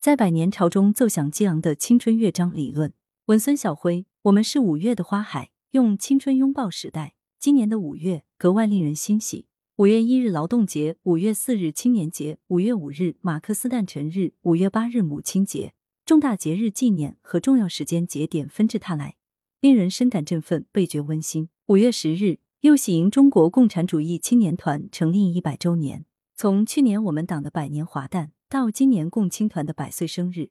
在百年潮中奏响激昂的青春乐章理论。文孙晓辉，我们是五月的花海，用青春拥抱时代。今年的五月格外令人欣喜。五月一日劳动节，五月四日青年节，五月五日马克思诞辰日，五月八日母亲节，重大节日纪念和重要时间节点纷至沓来，令人深感振奋，倍觉温馨。五月十日又喜迎中国共产主义青年团成立一百周年。从去年我们党的百年华诞到今年共青团的百岁生日，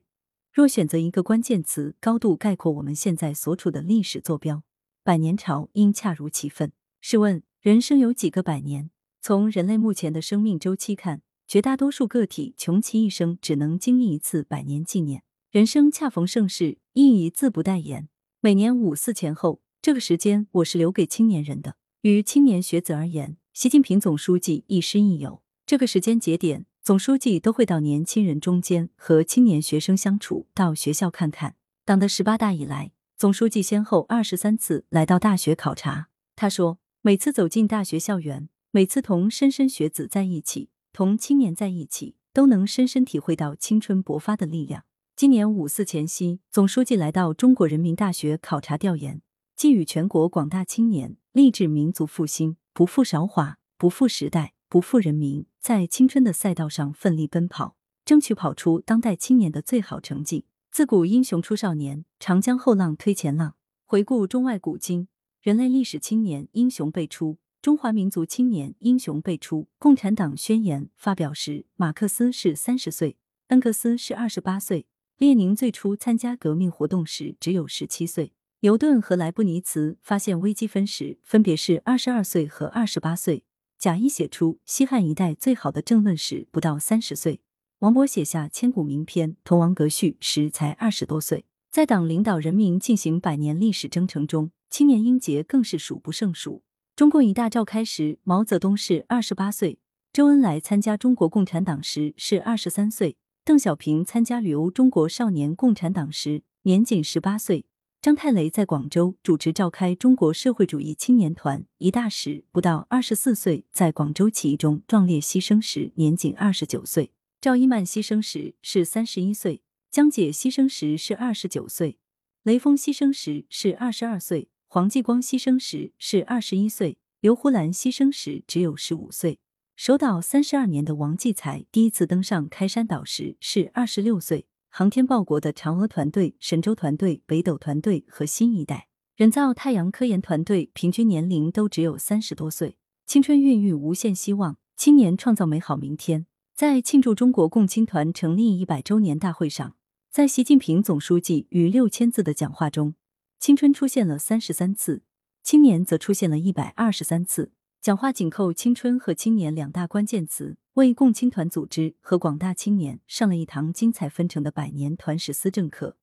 若选择一个关键词，高度概括我们现在所处的历史坐标，百年潮应恰如其分。试问，人生有几个百年？从人类目前的生命周期看，绝大多数个体穷其一生只能经历一次百年纪念。人生恰逢盛世，意义自不待言。每年五四前后这个时间，我是留给青年人的。于青年学子而言，习近平总书记亦师亦友。这个时间节点，总书记都会到年轻人中间和青年学生相处，到学校看看。党的十八大以来，总书记先后二十三次来到大学考察。他说，每次走进大学校园。每次同莘莘学子在一起，同青年在一起，都能深深体会到青春勃发的力量。今年五四前夕，总书记来到中国人民大学考察调研，寄予全国广大青年，立志民族复兴，不负韶华，不负时代，不负人民，在青春的赛道上奋力奔跑，争取跑出当代青年的最好成绩。自古英雄出少年，长江后浪推前浪。回顾中外古今，人类历史青年英雄辈出。中华民族青年英雄辈出。共产党宣言发表时，马克思是三十岁，恩格斯是二十八岁，列宁最初参加革命活动时只有十七岁，牛顿和莱布尼茨发现微积分时分别是二十二岁和二十八岁。贾谊写出西汉一代最好的政论时不到三十岁，王勃写下千古名篇《滕王阁序》时才二十多岁。在党领导人民进行百年历史征程中，青年英杰更是数不胜数。中共一大召开时，毛泽东是二十八岁；周恩来参加中国共产党时是二十三岁；邓小平参加旅欧中国少年共产党时年仅十八岁；张太雷在广州主持召开中国社会主义青年团一大时不到二十四岁，在广州起义中壮烈牺牲时年仅二十九岁；赵一曼牺牲时是三十一岁；江姐牺牲时是二十九岁；雷锋牺牲时是二十二岁。黄继光牺牲时是二十一岁，刘胡兰牺牲时只有十五岁。守岛三十二年的王继才第一次登上开山岛时是二十六岁。航天报国的嫦娥团队、神舟团队、北斗团队和新一代人造太阳科研团队平均年龄都只有三十多岁。青春孕育无限希望，青年创造美好明天。在庆祝中国共青团成立一百周年大会上，在习近平总书记与六千字的讲话中。青春出现了三十三次，青年则出现了一百二十三次。讲话紧扣青春和青年两大关键词，为共青团组织和广大青年上了一堂精彩纷呈的百年团史思政课。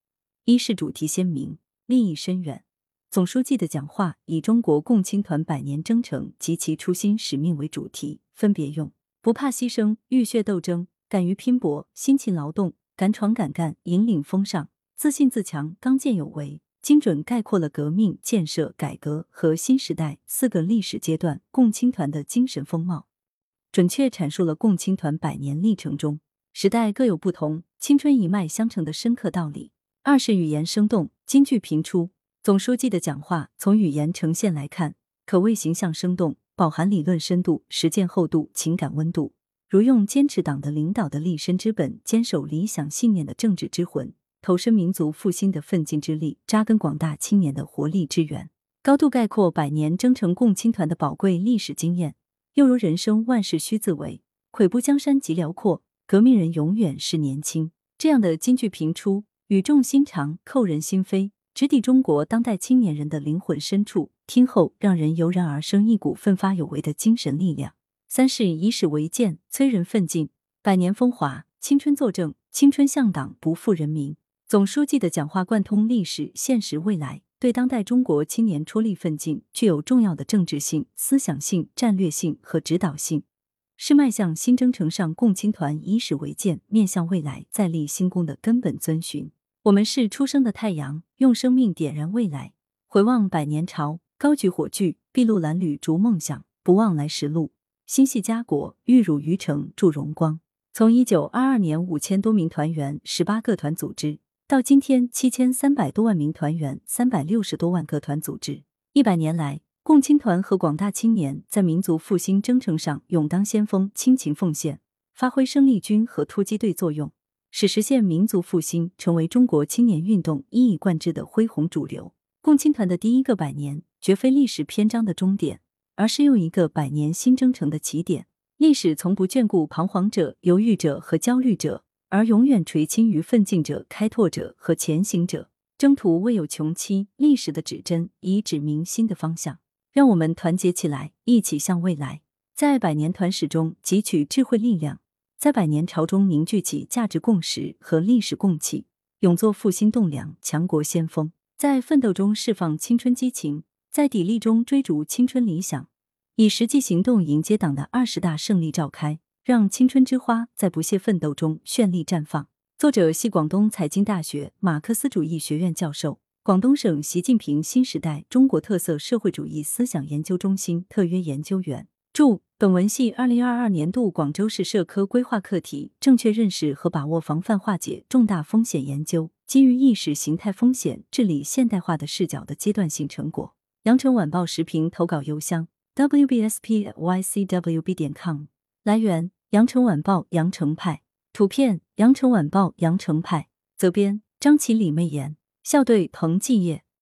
一是主题鲜明，立意深远。总书记的讲话以中国共青团百年征程及其初心使命为主题，分别用不怕牺牲、浴血斗争、敢于拼搏、辛勤劳动、敢闯敢干、引领风尚、自信自强、刚健有为。精准概括了革命、建设、改革和新时代四个历史阶段共青团的精神风貌，准确阐述了共青团百年历程中时代各有不同、青春一脉相承的深刻道理。二是语言生动，金句频出。总书记的讲话从语言呈现来看，可谓形象生动，饱含理论深度、实践厚度、情感温度。如用坚持党的领导的立身之本，坚守理想信念的政治之魂。投身民族复兴的奋进之力，扎根广大青年的活力之源，高度概括百年征程共青团的宝贵历史经验。又如人生万事须自为，跬步江山极辽阔，革命人永远是年轻。这样的金句频出，语重心长，扣人心扉，直抵中国当代青年人的灵魂深处，听后让人油然而生一股奋发有为的精神力量。三是以史为鉴，催人奋进。百年风华，青春作证，青春向党，不负人民。总书记的讲话贯通历史、现实、未来，对当代中国青年出力奋进具有重要的政治性、思想性、战略性和指导性，是迈向新征程上共青团以史为鉴、面向未来再立新功的根本遵循。我们是初升的太阳，用生命点燃未来。回望百年潮，高举火炬，筚路蓝缕逐梦想，不忘来时路。心系家国，玉汝于成铸荣光。从一九二二年五千多名团员、十八个团组织，到今天七千三百多万名团员、三百六十多万个团组织，一百年来，共青团和广大青年在民族复兴征程上勇当先锋、倾情奉献，发挥生力军和突击队作用，使实现民族复兴成为中国青年运动一以贯之的恢宏主流。共青团的第一个百年，绝非历史篇章的终点，而是又一个百年新征程的起点。历史从不眷顾彷徨者、犹豫者和焦虑者，而永远垂青于奋进者、开拓者和前行者。征途未有穷期，历史的指针已指明新的方向。让我们团结起来，一起向未来，在百年团史中汲取智慧力量，在百年潮中凝聚起价值共识和历史共气，勇做复兴栋梁、强国先锋。在奋斗中释放青春激情，在砥砺中追逐青春理想。以实际行动迎接党的二十大胜利召开，让青春之花在不懈奋斗中绚丽绽放。作者系广东财经大学马克思主义学院教授，广东省习近平新时代中国特色社会主义思想研究中心特约研究员。注：本文系二零二二年度广州市社科规划课题“正确认识和把握防范化解重大风险研究，基于意识形态风险治理现代化的视角”的阶段性成果。羊城晚报时评投稿邮箱。wbspycwb 点 com 来源：羊城晚报羊城派图片：羊城晚报羊城派责编：张起李媚妍校对：彭继业。